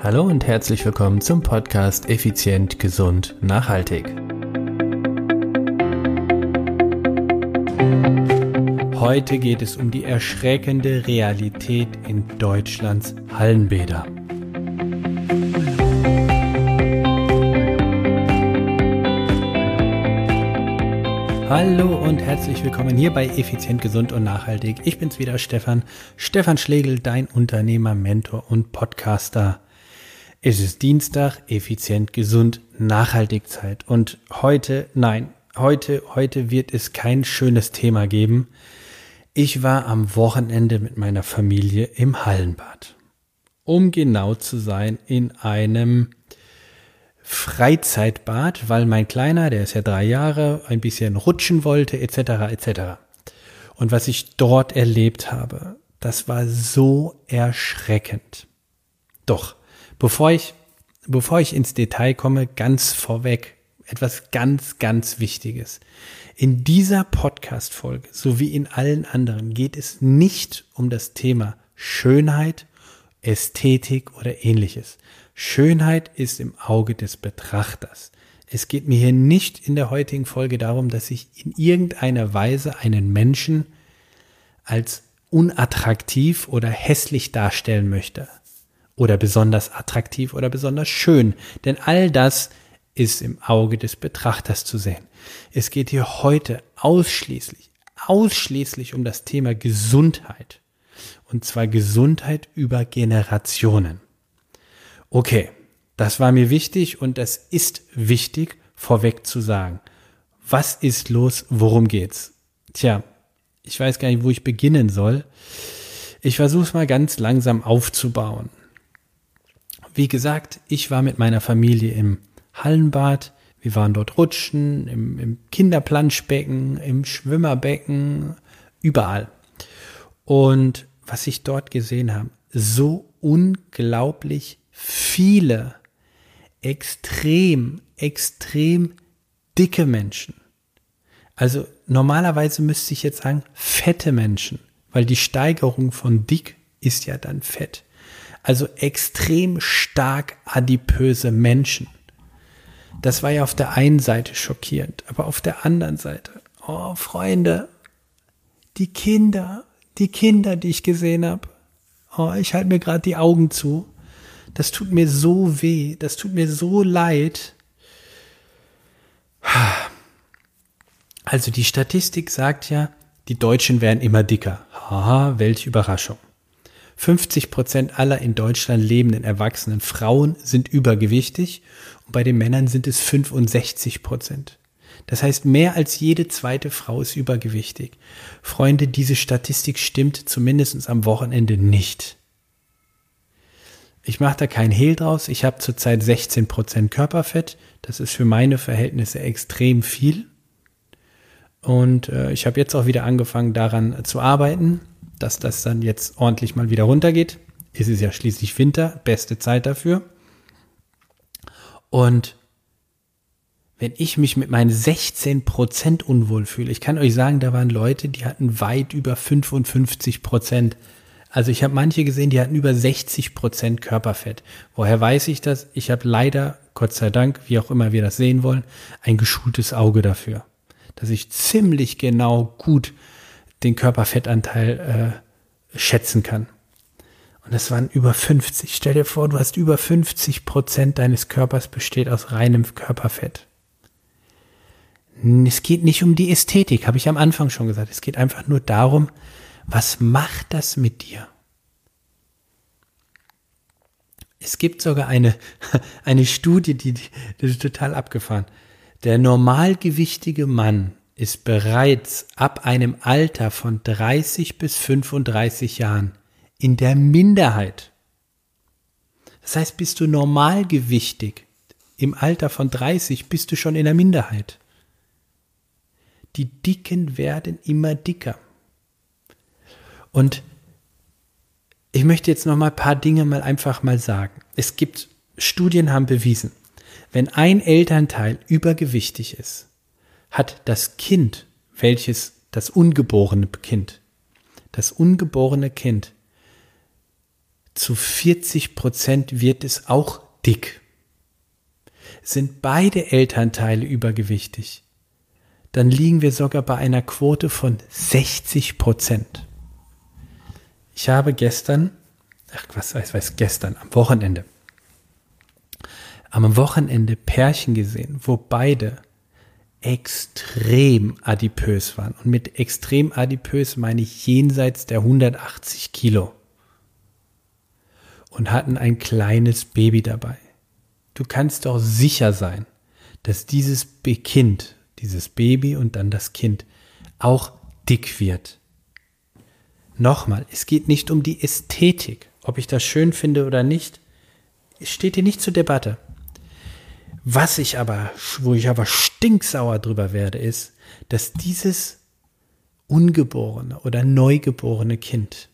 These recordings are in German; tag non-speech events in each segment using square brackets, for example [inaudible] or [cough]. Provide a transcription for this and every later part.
Hallo und herzlich willkommen zum Podcast Effizient, Gesund, Nachhaltig. Heute geht es um die erschreckende Realität in Deutschlands Hallenbäder. Hallo und herzlich willkommen hier bei Effizient, Gesund und Nachhaltig. Ich bin's wieder, Stefan. Stefan Schlegel, dein Unternehmer, Mentor und Podcaster. Es ist Dienstag, effizient, gesund, nachhaltig Zeit. Und heute, nein, heute, heute wird es kein schönes Thema geben. Ich war am Wochenende mit meiner Familie im Hallenbad. Um genau zu sein, in einem Freizeitbad, weil mein Kleiner, der ist ja drei Jahre, ein bisschen rutschen wollte, etc., etc. Und was ich dort erlebt habe, das war so erschreckend. Doch, Bevor ich, bevor ich ins Detail komme, ganz vorweg etwas ganz, ganz Wichtiges. In dieser Podcast-Folge sowie in allen anderen geht es nicht um das Thema Schönheit, Ästhetik oder ähnliches. Schönheit ist im Auge des Betrachters. Es geht mir hier nicht in der heutigen Folge darum, dass ich in irgendeiner Weise einen Menschen als unattraktiv oder hässlich darstellen möchte oder besonders attraktiv oder besonders schön. Denn all das ist im Auge des Betrachters zu sehen. Es geht hier heute ausschließlich, ausschließlich um das Thema Gesundheit. Und zwar Gesundheit über Generationen. Okay, das war mir wichtig und das ist wichtig vorweg zu sagen. Was ist los? Worum geht's? Tja, ich weiß gar nicht, wo ich beginnen soll. Ich versuche es mal ganz langsam aufzubauen. Wie gesagt, ich war mit meiner Familie im Hallenbad. Wir waren dort rutschen, im, im Kinderplanschbecken, im Schwimmerbecken, überall. Und was ich dort gesehen habe, so unglaublich viele extrem, extrem dicke Menschen. Also normalerweise müsste ich jetzt sagen, fette Menschen, weil die Steigerung von dick ist ja dann fett. Also extrem stark adipöse Menschen. Das war ja auf der einen Seite schockierend, aber auf der anderen Seite, oh Freunde, die Kinder, die Kinder, die ich gesehen habe, oh, ich halte mir gerade die Augen zu. Das tut mir so weh, das tut mir so leid. Also die Statistik sagt ja, die Deutschen werden immer dicker. Haha, welche Überraschung. 50 Prozent aller in Deutschland lebenden erwachsenen Frauen sind übergewichtig und bei den Männern sind es 65 Prozent. Das heißt, mehr als jede zweite Frau ist übergewichtig. Freunde, diese Statistik stimmt zumindest am Wochenende nicht. Ich mache da kein Hehl draus. Ich habe zurzeit 16 Prozent Körperfett. Das ist für meine Verhältnisse extrem viel. Und äh, ich habe jetzt auch wieder angefangen, daran zu arbeiten dass das dann jetzt ordentlich mal wieder runtergeht. Es ist ja schließlich Winter, beste Zeit dafür. Und wenn ich mich mit meinen 16 Prozent unwohl fühle, ich kann euch sagen, da waren Leute, die hatten weit über 55 Prozent. Also ich habe manche gesehen, die hatten über 60 Prozent Körperfett. Woher weiß ich das? Ich habe leider, Gott sei Dank, wie auch immer wir das sehen wollen, ein geschultes Auge dafür, dass ich ziemlich genau gut den Körperfettanteil äh, schätzen kann. Und das waren über 50. Stell dir vor, du hast über 50 Prozent deines Körpers besteht aus reinem Körperfett. Es geht nicht um die Ästhetik, habe ich am Anfang schon gesagt. Es geht einfach nur darum, was macht das mit dir? Es gibt sogar eine, [laughs] eine Studie, die, die ist total abgefahren. Der normalgewichtige Mann ist bereits ab einem Alter von 30 bis 35 Jahren in der Minderheit. Das heißt, bist du normalgewichtig im Alter von 30, bist du schon in der Minderheit. Die Dicken werden immer dicker. Und ich möchte jetzt noch mal ein paar Dinge mal einfach mal sagen. Es gibt Studien haben bewiesen, wenn ein Elternteil übergewichtig ist, hat das Kind, welches das ungeborene Kind, das ungeborene Kind zu 40 Prozent wird es auch dick. Sind beide Elternteile übergewichtig, dann liegen wir sogar bei einer Quote von 60 Prozent. Ich habe gestern, ach was weiß, weiß gestern, am Wochenende, am Wochenende Pärchen gesehen, wo beide extrem adipös waren. Und mit extrem adipös meine ich jenseits der 180 Kilo. Und hatten ein kleines Baby dabei. Du kannst doch sicher sein, dass dieses Kind, dieses Baby und dann das Kind auch dick wird. Nochmal, es geht nicht um die Ästhetik, ob ich das schön finde oder nicht, steht hier nicht zur Debatte. Was ich aber, wo ich aber stinksauer drüber werde, ist, dass dieses ungeborene oder neugeborene Kind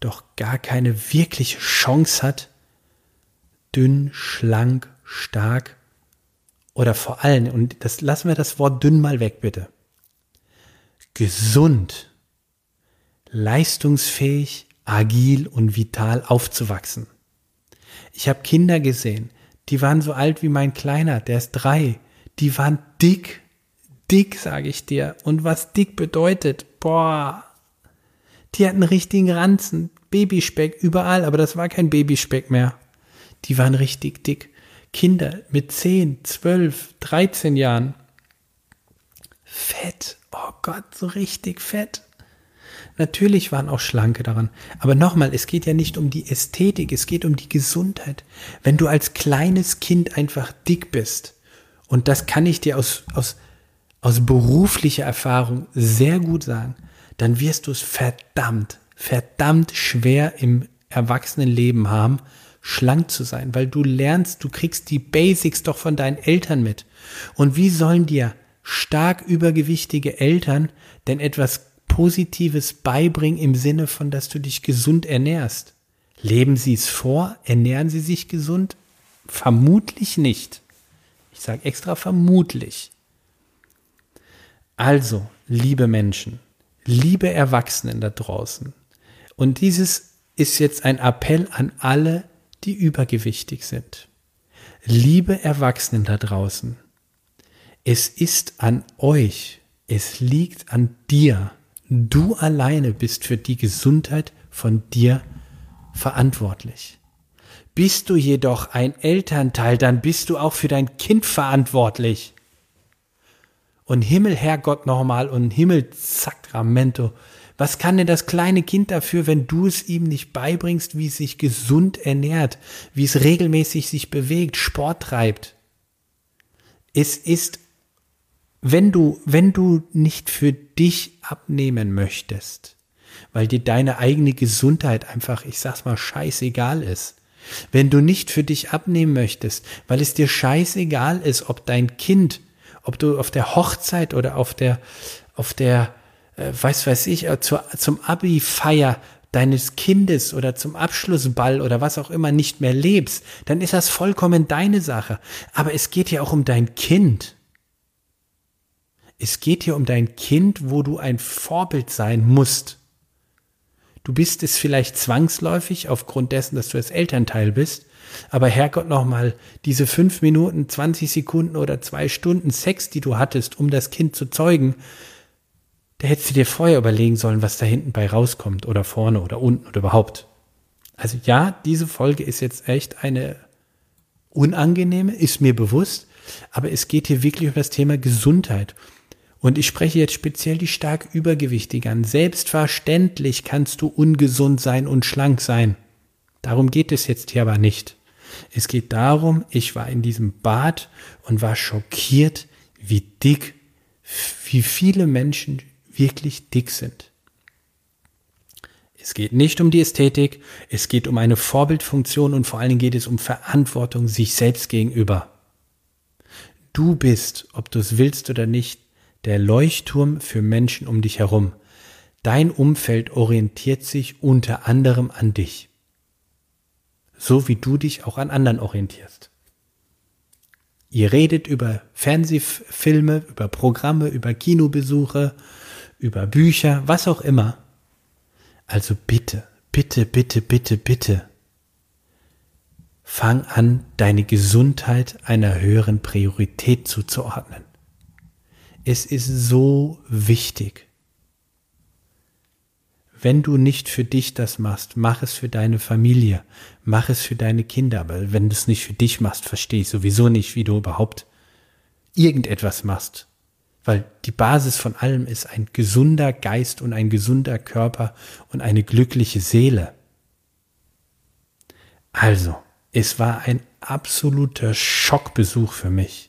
doch gar keine wirkliche Chance hat, dünn, schlank, stark oder vor allem, und das lassen wir das Wort dünn mal weg, bitte. Gesund, leistungsfähig, agil und vital aufzuwachsen. Ich habe Kinder gesehen, die waren so alt wie mein Kleiner, der ist drei. Die waren dick, dick, sage ich dir. Und was dick bedeutet, boah, die hatten richtigen Ranzen, Babyspeck überall, aber das war kein Babyspeck mehr. Die waren richtig dick. Kinder mit 10, 12, 13 Jahren. Fett, oh Gott, so richtig fett. Natürlich waren auch Schlanke daran. Aber nochmal, es geht ja nicht um die Ästhetik, es geht um die Gesundheit. Wenn du als kleines Kind einfach dick bist, und das kann ich dir aus, aus, aus beruflicher Erfahrung sehr gut sagen, dann wirst du es verdammt, verdammt schwer im Erwachsenenleben haben, schlank zu sein, weil du lernst, du kriegst die Basics doch von deinen Eltern mit. Und wie sollen dir stark übergewichtige Eltern denn etwas Positives beibringen im Sinne von, dass du dich gesund ernährst? Leben Sie es vor? Ernähren Sie sich gesund? Vermutlich nicht. Ich sage extra vermutlich. Also, liebe Menschen, liebe Erwachsenen da draußen, und dieses ist jetzt ein Appell an alle, die übergewichtig sind. Liebe Erwachsenen da draußen, es ist an euch, es liegt an dir, Du alleine bist für die Gesundheit von dir verantwortlich. Bist du jedoch ein Elternteil, dann bist du auch für dein Kind verantwortlich. Und Himmel, Herrgott nochmal und Himmel, Sacramento. Was kann denn das kleine Kind dafür, wenn du es ihm nicht beibringst, wie es sich gesund ernährt, wie es regelmäßig sich bewegt, Sport treibt? Es ist wenn du, wenn du nicht für dich abnehmen möchtest, weil dir deine eigene Gesundheit einfach, ich sag's mal, scheißegal ist, wenn du nicht für dich abnehmen möchtest, weil es dir scheißegal ist, ob dein Kind, ob du auf der Hochzeit oder auf der, auf der, äh, weiß weiß ich, äh, zur, zum Abi-Feier deines Kindes oder zum Abschlussball oder was auch immer nicht mehr lebst, dann ist das vollkommen deine Sache. Aber es geht ja auch um dein Kind. Es geht hier um dein Kind, wo du ein Vorbild sein musst. Du bist es vielleicht zwangsläufig aufgrund dessen, dass du das Elternteil bist, aber Herrgott nochmal, diese fünf Minuten, 20 Sekunden oder zwei Stunden Sex, die du hattest, um das Kind zu zeugen, da hättest du dir vorher überlegen sollen, was da hinten bei rauskommt oder vorne oder unten oder überhaupt. Also ja, diese Folge ist jetzt echt eine unangenehme, ist mir bewusst, aber es geht hier wirklich um das Thema Gesundheit. Und ich spreche jetzt speziell die stark Übergewichtigen an. Selbstverständlich kannst du ungesund sein und schlank sein. Darum geht es jetzt hier aber nicht. Es geht darum, ich war in diesem Bad und war schockiert, wie dick, wie viele Menschen wirklich dick sind. Es geht nicht um die Ästhetik, es geht um eine Vorbildfunktion und vor allen Dingen geht es um Verantwortung sich selbst gegenüber. Du bist, ob du es willst oder nicht, der Leuchtturm für Menschen um dich herum. Dein Umfeld orientiert sich unter anderem an dich. So wie du dich auch an anderen orientierst. Ihr redet über Fernsehfilme, über Programme, über Kinobesuche, über Bücher, was auch immer. Also bitte, bitte, bitte, bitte, bitte, fang an, deine Gesundheit einer höheren Priorität zuzuordnen. Es ist so wichtig. Wenn du nicht für dich das machst, mach es für deine Familie, mach es für deine Kinder. Aber wenn du es nicht für dich machst, verstehe ich sowieso nicht, wie du überhaupt irgendetwas machst. Weil die Basis von allem ist ein gesunder Geist und ein gesunder Körper und eine glückliche Seele. Also, es war ein absoluter Schockbesuch für mich.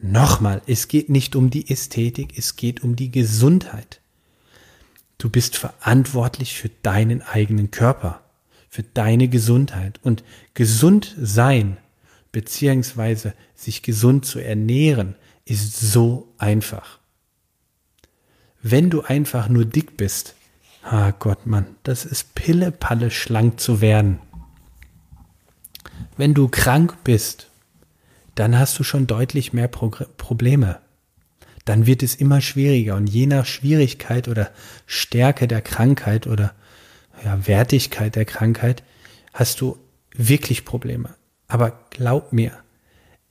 Nochmal, es geht nicht um die Ästhetik, es geht um die Gesundheit. Du bist verantwortlich für deinen eigenen Körper, für deine Gesundheit. Und gesund sein, beziehungsweise sich gesund zu ernähren, ist so einfach. Wenn du einfach nur dick bist, ah Gott, Mann, das ist Pille-Palle schlank zu werden. Wenn du krank bist, dann hast du schon deutlich mehr Pro Probleme dann wird es immer schwieriger. Und je nach Schwierigkeit oder Stärke der Krankheit oder ja, Wertigkeit der Krankheit hast du wirklich Probleme. Aber glaub mir,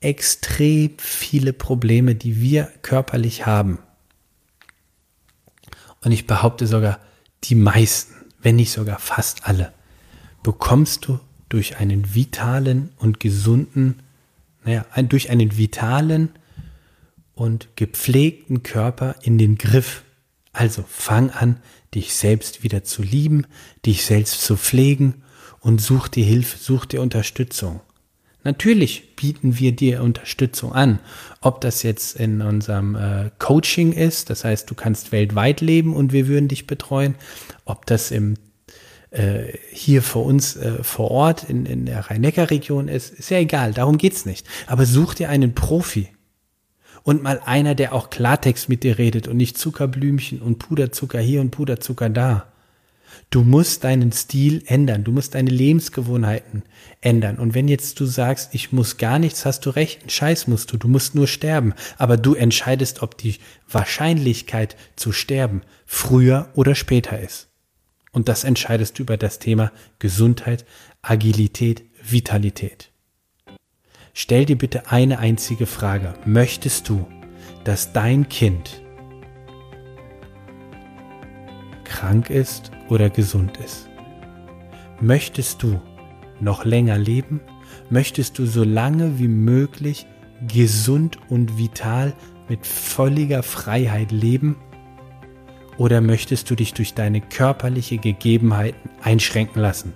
extrem viele Probleme, die wir körperlich haben. Und ich behaupte sogar, die meisten, wenn nicht sogar fast alle, bekommst du durch einen vitalen und gesunden, naja, durch einen vitalen, und gepflegten Körper in den Griff. Also fang an, dich selbst wieder zu lieben, dich selbst zu pflegen und such dir Hilfe, such dir Unterstützung. Natürlich bieten wir dir Unterstützung an, ob das jetzt in unserem äh, Coaching ist, das heißt, du kannst weltweit leben und wir würden dich betreuen, ob das im äh, hier vor uns äh, vor Ort in, in der Rhein-Neckar-Region ist, ist ja egal, darum geht's nicht. Aber such dir einen Profi, und mal einer, der auch Klartext mit dir redet und nicht Zuckerblümchen und Puderzucker hier und Puderzucker da. Du musst deinen Stil ändern, du musst deine Lebensgewohnheiten ändern. Und wenn jetzt du sagst, ich muss gar nichts, hast du recht, einen Scheiß musst du, du musst nur sterben. Aber du entscheidest, ob die Wahrscheinlichkeit zu sterben früher oder später ist. Und das entscheidest du über das Thema Gesundheit, Agilität, Vitalität. Stell dir bitte eine einzige Frage. Möchtest du, dass dein Kind krank ist oder gesund ist? Möchtest du noch länger leben? Möchtest du so lange wie möglich gesund und vital mit völliger Freiheit leben? Oder möchtest du dich durch deine körperliche Gegebenheiten einschränken lassen?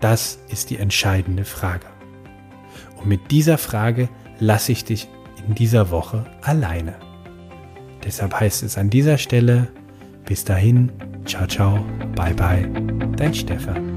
Das ist die entscheidende Frage. Und mit dieser Frage lasse ich dich in dieser Woche alleine. Deshalb heißt es an dieser Stelle, bis dahin, ciao, ciao, bye, bye, dein Stefan.